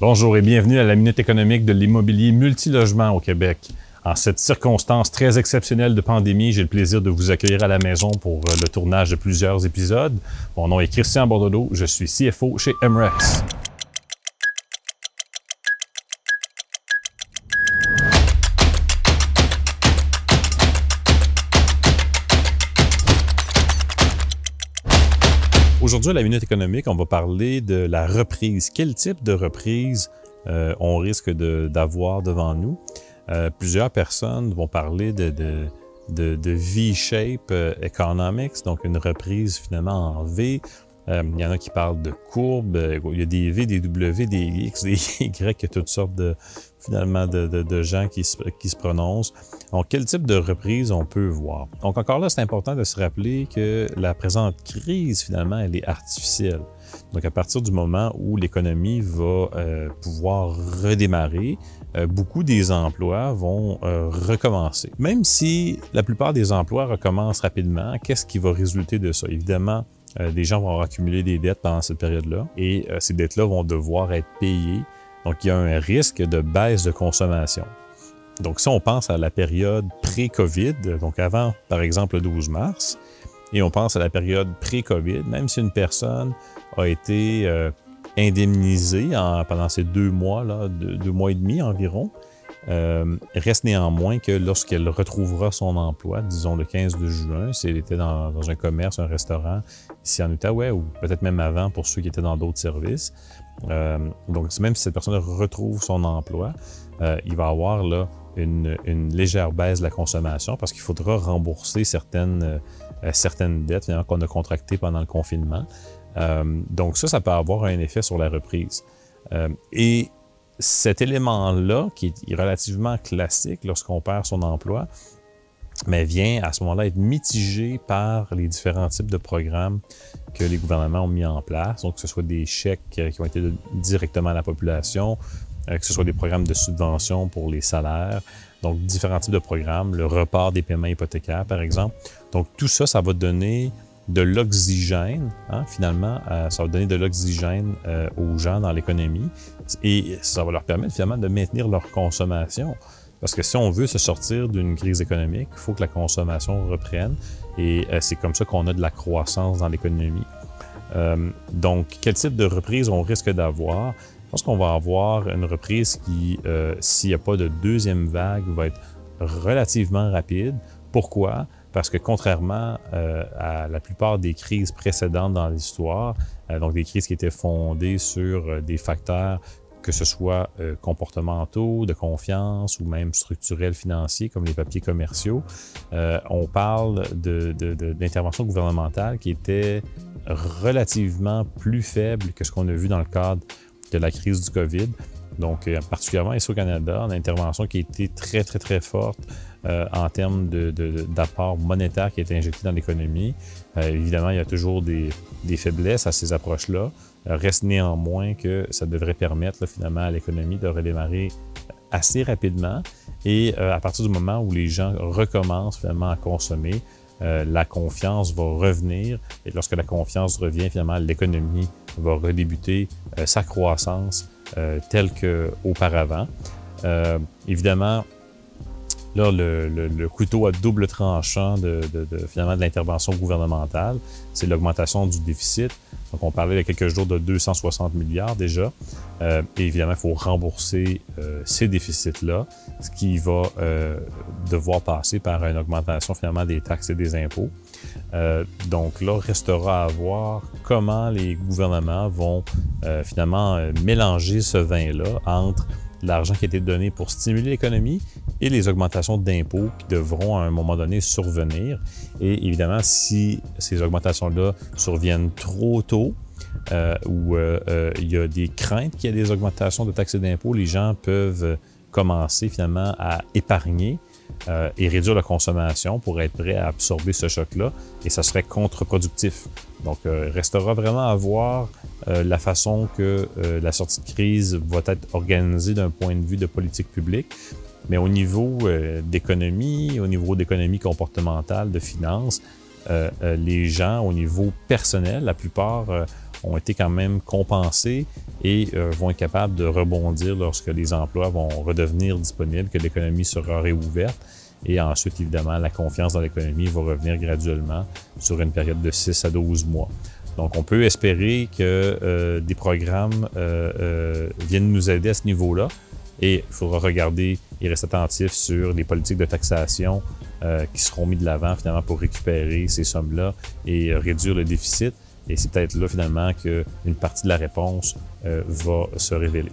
Bonjour et bienvenue à la Minute économique de l'immobilier multilogement au Québec. En cette circonstance très exceptionnelle de pandémie, j'ai le plaisir de vous accueillir à la maison pour euh, le tournage de plusieurs épisodes. Mon nom est Christian Bordelot, je suis CFO chez MREX. Aujourd'hui, à la Minute économique, on va parler de la reprise. Quel type de reprise euh, on risque d'avoir devant nous? Euh, plusieurs personnes vont parler de, de, de, V-shape euh, economics, donc une reprise finalement en V. il y en a qui parlent de courbes. Il y a des V, des W, des X, des Y, toutes sortes de, finalement de, de gens qui se, prononcent. Donc, quel type de reprise on peut voir? Donc, encore là, c'est important de se rappeler que la présente crise, finalement, elle est artificielle. Donc, à partir du moment où l'économie va euh, pouvoir redémarrer, euh, beaucoup des emplois vont euh, recommencer. Même si la plupart des emplois recommencent rapidement, qu'est-ce qui va résulter de ça? Évidemment, des gens vont accumuler des dettes pendant cette période-là et ces dettes-là vont devoir être payées donc, il y a un risque de baisse de consommation. Donc, si on pense à la période pré-COVID, donc avant, par exemple, le 12 mars, et on pense à la période pré-COVID, même si une personne a été euh, indemnisée pendant ces deux mois, là, deux, mois et demi environ, euh, reste néanmoins que lorsqu'elle retrouvera son emploi, disons le 15 de juin, si elle était dans, dans un commerce, un restaurant ici en Outaouais, ou peut-être même avant pour ceux qui étaient dans d'autres services, euh, donc, même si cette personne retrouve son emploi, euh, il va avoir là, une, légère baisse de la consommation parce qu'il faudra rembourser certaines, euh, certaines dettes qu'on a contractées pendant le confinement. donc, ça, ça peut avoir un effet sur la reprise. et cet élément-là, qui est relativement classique lorsqu'on perd son emploi, mais vient à ce moment-là être mitigé par les différents types de programmes que les gouvernements ont mis en place. Donc, que ce soit des chèques euh, qui ont été directement à la population, euh, que ce soit des programmes de subvention pour les salaires, donc différents types de programmes, le report des paiements hypothécaires, par exemple. Donc, tout ça, ça va donner de l'oxygène, hein, finalement, euh, ça va donner de l'oxygène aux gens dans l'économie et ça va leur permettre finalement de maintenir leur consommation. Parce que si on veut se sortir d'une crise économique, il faut que la consommation reprenne. Et euh, c'est comme ça qu'on a de la croissance dans l'économie. Euh, donc, quel type de reprise on risque d'avoir? Je pense qu'on va avoir une reprise qui, euh, s'il n'y a pas de deuxième vague, va être relativement rapide. Pourquoi? Parce que contrairement à la plupart des crises précédentes dans l'histoire, donc des crises qui étaient fondées sur des facteurs que ce soit euh, comportementaux, de confiance ou même structurels financiers comme les papiers commerciaux, euh, on parle d'intervention de, gouvernementale qui était relativement plus faible que ce qu'on a vu dans le cadre de la crise du COVID. Donc, euh, particulièrement ici au Canada, une intervention qui a été très, très, très forte en termes d'apport monétaire qui été injecté dans l'économie. évidemment, il y a toujours des, des faiblesses à ces approches-là. Reste néanmoins que ça devrait permettre finalement à l'économie de redémarrer assez rapidement et euh, à partir du moment où les gens recommencent finalement à consommer, euh, la confiance va revenir et lorsque la confiance revient, finalement, l'économie va redébuter euh, sa croissance telle qu'auparavant. évidemment, là, le, couteau à double tranchant de, finalement de l'intervention gouvernementale, c'est l'augmentation du déficit. Donc, on parlait il y a quelques jours de 260 milliards déjà. Euh, et évidemment, il faut rembourser euh, ces déficits-là, ce qui va euh, devoir passer par une augmentation finalement des taxes et des impôts. donc là, restera à voir comment les gouvernements vont finalement mélanger ce vin-là entre l'argent qui a été donné pour stimuler l'économie et les augmentations d'impôts qui devront à un moment donné survenir. Et évidemment, si ces augmentations-là surviennent trop tôt, euh, ou euh, euh, il y a des craintes qu'il y ait des augmentations de taxes et d'impôts, les gens peuvent commencer finalement à épargner et réduire la consommation pour être prêt à absorber ce choc-là, et ça serait contre-productif. Donc, il restera vraiment à voir la façon que la sortie de crise va être organisée d'un point de vue de politique publique. Mais au niveau euh, d'économie, au niveau d'économie comportementale, de finances, euh, euh, les gens, au niveau personnel, la plupart ont été quand même compensés et euh, vont être capables de rebondir lorsque les emplois vont redevenir disponibles, que l'économie sera réouverte. Et ensuite, évidemment, la confiance dans l'économie va revenir graduellement sur une période de 6 à 12 mois. Donc, on peut espérer que euh, des programmes euh, euh, viennent nous aider à ce niveau-là. Et il faudra regarder et rester attentif sur les politiques de taxation qui seront mis de l'avant finalement pour récupérer ces sommes-là et réduire le déficit. Et c'est peut-être là finalement qu'une partie de la réponse va se révéler.